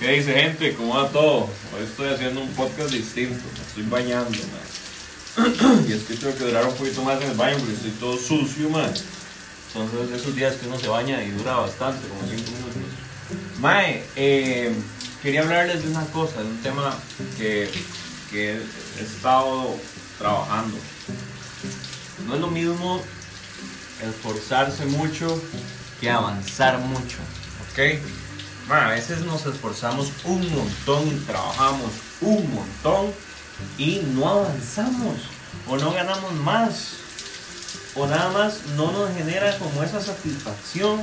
¿Qué dice gente? ¿Cómo va todo? Hoy estoy haciendo un podcast distinto. Estoy bañando, man. Y es que tengo que durar un poquito más en el baño porque estoy todo sucio, man. Entonces, esos días que uno se baña y dura bastante, como 5 minutos. Mae, eh, quería hablarles de una cosa, de un tema que, que he estado trabajando. No es lo mismo esforzarse mucho que avanzar mucho, ¿ok? Ma, a veces nos esforzamos un montón y trabajamos un montón y no avanzamos o no ganamos más o nada más no nos genera como esa satisfacción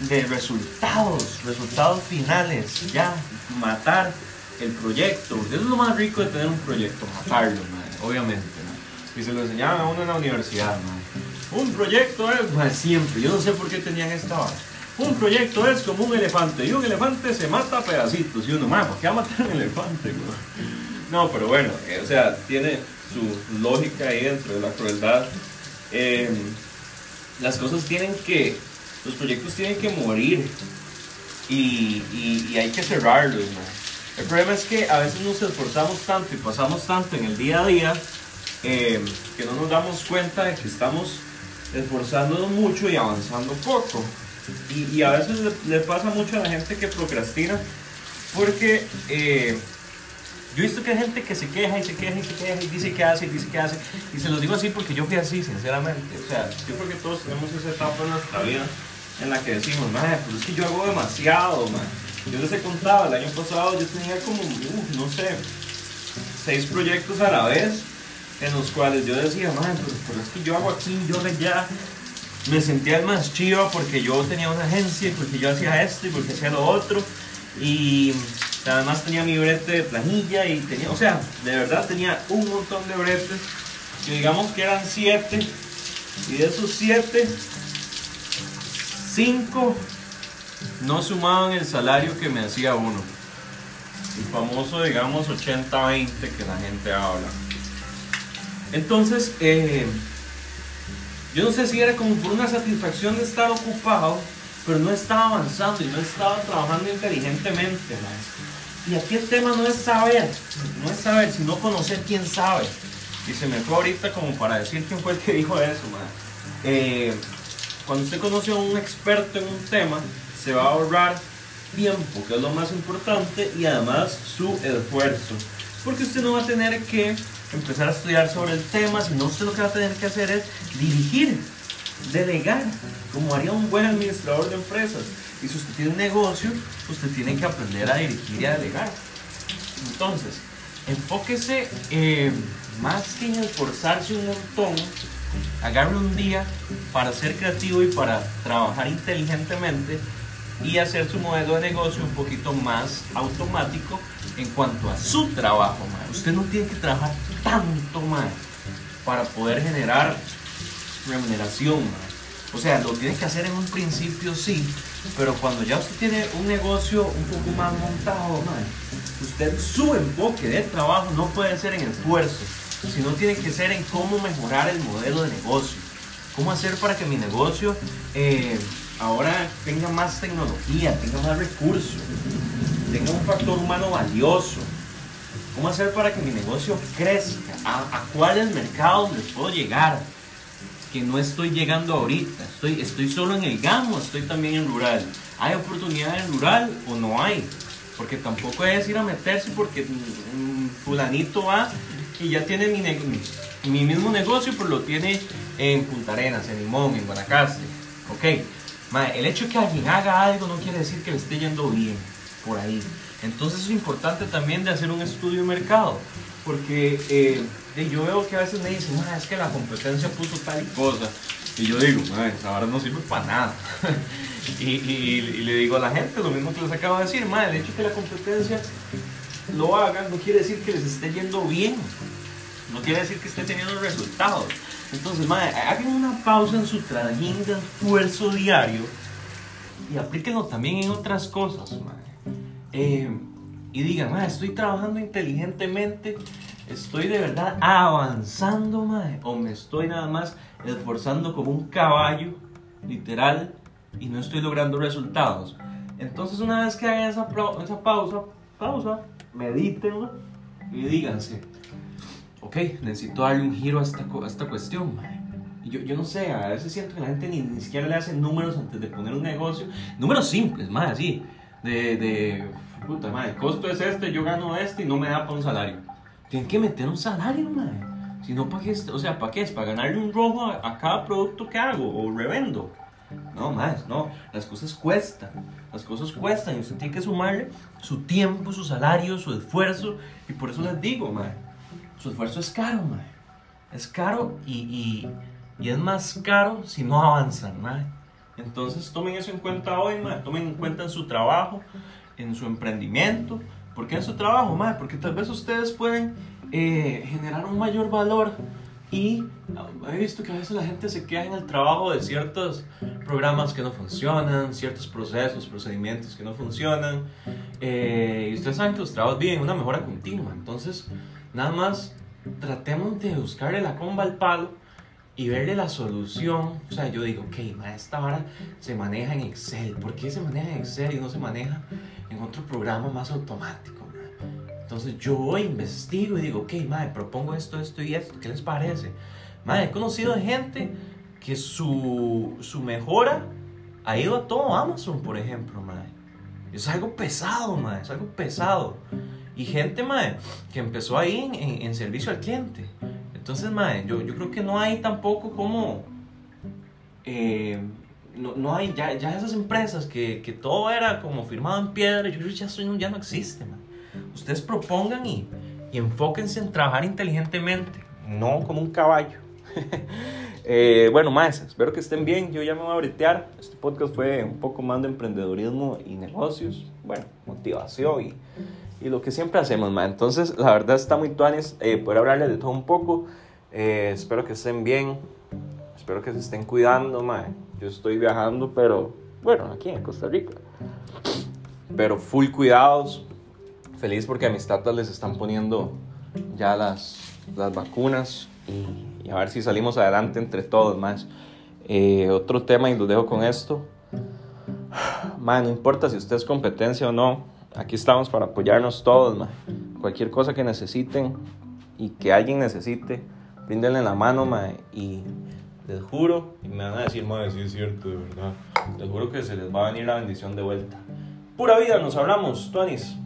de resultados, resultados finales, ya, matar el proyecto, eso es lo más rico de tener un proyecto, matarlo, madre, obviamente, y se lo enseñaban a uno en la universidad, madre. un proyecto es, madre, siempre, yo no sé por qué tenían esta hora. Un proyecto es como un elefante y un elefante se mata a pedacitos y uno, más, ¿por qué va a matar un elefante? No, pero bueno, eh, o sea, tiene su lógica ahí dentro de la crueldad. Eh, las cosas tienen que, los proyectos tienen que morir y, hay que cerrarlos. ¿no? El problema es que a veces nos esforzamos tanto y pasamos tanto en el día a día eh, que no nos damos cuenta de que estamos esforzándonos mucho y avanzando poco. Y, a veces le, pasa mucho a la gente que procrastina porque eh, yo he visto que hay gente que se queja y se queja y se queja y dice que hace y dice que hace. Y se los digo así porque yo fui así, sinceramente. O sea, yo creo que todos tenemos esa etapa en nuestra vida en la que decimos, madre, pero es que yo hago demasiado, man. Yo les he contado, el año pasado yo tenía como, uf, no sé, seis proyectos a la vez en los cuales yo decía, madre, pero, pero es que yo hago aquí, yo allá. Me sentía el más chido porque yo tenía una agencia y porque yo hacía esto y porque hacía lo otro. Y además tenía mi brete de planilla y tenía, o sea, de verdad tenía un montón de bretes. Que digamos que eran siete. Y de esos siete, cinco no sumaban el salario que me hacía uno. El famoso, digamos, 80-20 que la gente habla. Entonces, eh, yo no sé si era como por una satisfacción de estar ocupado, pero no estaba avanzando y no estaba trabajando inteligentemente. ¿no? Y aquí el tema no es saber, no es saber, sino conocer quién sabe. Y se me fue ahorita como para decir quién fue el que dijo eso. Eh, cuando usted conoce a un experto en un tema, se va a ahorrar tiempo, que es lo más importante, y además su esfuerzo. Porque usted no va a tener que empezar a estudiar sobre el tema, sino usted lo que va a tener que hacer es dirigir, delegar, como haría un buen administrador de empresas. Y si usted tiene un negocio, usted tiene que aprender a dirigir y a delegar. Entonces, enfóquese eh, más que en esforzarse un montón, agarre un día para ser creativo y para trabajar inteligentemente y hacer su modelo de negocio un poquito más automático en cuanto a su trabajo. mae. Usted no tiene que trabajar tanto más para poder generar remuneración. mae. O sea, lo tiene que hacer en un principio sí, pero cuando ya usted tiene un negocio un poco más montado, mae, usted su enfoque de trabajo no puede ser en esfuerzo, sino tiene que ser en cómo mejorar el modelo de negocio. ¿Cómo hacer para que mi negocio eh, ahora tenga más tecnología, tenga más recursos, tenga un factor humano valioso? ¿Cómo hacer para que mi negocio crezca? ¿A, a cuáles mercados les puedo llegar? Que no estoy llegando ahorita. Estoy, solo en el gamo, estoy también en rural. ¿Hay oportunidad en rural o no hay? Porque tampoco es ir a meterse porque mm, fulanito va y ya tiene mi, ne- mi- mi mismo negocio, pero lo tiene en Punta Arenas, en Limón, en Guanacaste. Ok, Mae, el hecho de que alguien haga algo no quiere decir que le esté yendo bien por ahí. Entonces es importante también de hacer un estudio de mercado. Porque eh, yo veo que a veces me dicen, "Ma, es que la competencia puso tal y cosa. Y yo digo, "Ma, esa vara no sirve para nada. y, le digo a la gente lo mismo que les acabo de decir, "Ma, el hecho de que la competencia lo hagan no quiere decir que les esté yendo bien. No quiere decir que esté teniendo resultados. Entonces, madre, hagan una pausa en su trajín de esfuerzo diario y aplíquenlo también en otras cosas, madre. Eh, y digan, madre, estoy trabajando inteligentemente, estoy de verdad avanzando, madre, o me estoy nada más esforzando como un caballo, literal, y no estoy logrando resultados. Entonces una vez que hagan esa, esa pausa, pausa, medítenla y díganse, ok, necesito darle un giro a esta, a esta cuestión, mae. Yo, yo no sé, a veces siento que la gente ni, ni siquiera le hace números antes de poner un negocio. Números simples, más así. De, de puta madre, el costo es este, yo gano este y no me da para un salario. Tienen que meter un salario, madre. Si no, ¿para qué? O sea, ¿para qué es? ¿Para ganarle un rojo a, a cada producto que hago o revendo? No, más, no. Las cosas cuestan. Las cosas cuestan y usted tiene que sumarle su tiempo, su salario, su esfuerzo. Y por eso les digo, madre, su esfuerzo es caro, madre. Es caro y, y, y es más caro si no avanzan, madre. Entonces tomen eso en cuenta hoy, madre. Tomen en cuenta en su trabajo, en su emprendimiento. ¿Por qué en su trabajo, madre? Porque tal vez ustedes pueden eh, generar un mayor valor y he visto que a veces la gente se queda en el trabajo de ciertos programas que no funcionan, ciertos procesos, procedimientos que no funcionan. Eh, y ustedes saben que los trabajos viven una mejora continua. Entonces, nada más tratemos de buscarle la comba al palo y verle la solución. O sea, yo digo, ok, ma, esta vara se maneja en Excel. ¿Por qué se maneja en Excel y no se maneja en otro programa más automático? Entonces yo voy, investigo y digo, ok, madre, propongo esto, esto y esto, ¿qué les parece? Madre, he conocido gente que su, su mejora ha ido a todo Amazon, por ejemplo, madre. Es algo pesado, madre, es algo pesado. Y gente, madre, que empezó ahí en, en, servicio al cliente. Entonces, madre, yo, yo creo que no hay tampoco como... Eh, no, no, hay ya, ya esas empresas que, que, todo era como firmado en piedra, yo creo que ya, soy, ya no existe. Ustedes propongan y, y enfóquense en trabajar inteligentemente, no como un caballo. eh, bueno, más, espero que estén bien. Yo ya me voy a bretear. Este podcast fue un poco más de emprendedurismo y negocios. Bueno, motivación y, y lo que siempre hacemos, más. Entonces, la verdad está muy tuanes eh, poder hablarles de todo un poco. Eh, espero que estén bien. Espero que se estén cuidando, ma. Yo estoy viajando, pero bueno, aquí en Costa Rica. Pero full cuidados, feliz porque a mis tatas les están poniendo ya las, las vacunas y, y, a ver si salimos adelante entre todos más. Eh, otro tema y lo dejo con esto. Man, no importa si usted es competencia o no, aquí estamos para apoyarnos todos, man. Cualquier cosa que necesiten y que alguien necesite, bríndenle la mano, man. Y les juro, y me van a decir, madre, sí es cierto, de verdad. Les juro que se les va a venir la bendición de vuelta. Pura vida, nos hablamos, Tonis.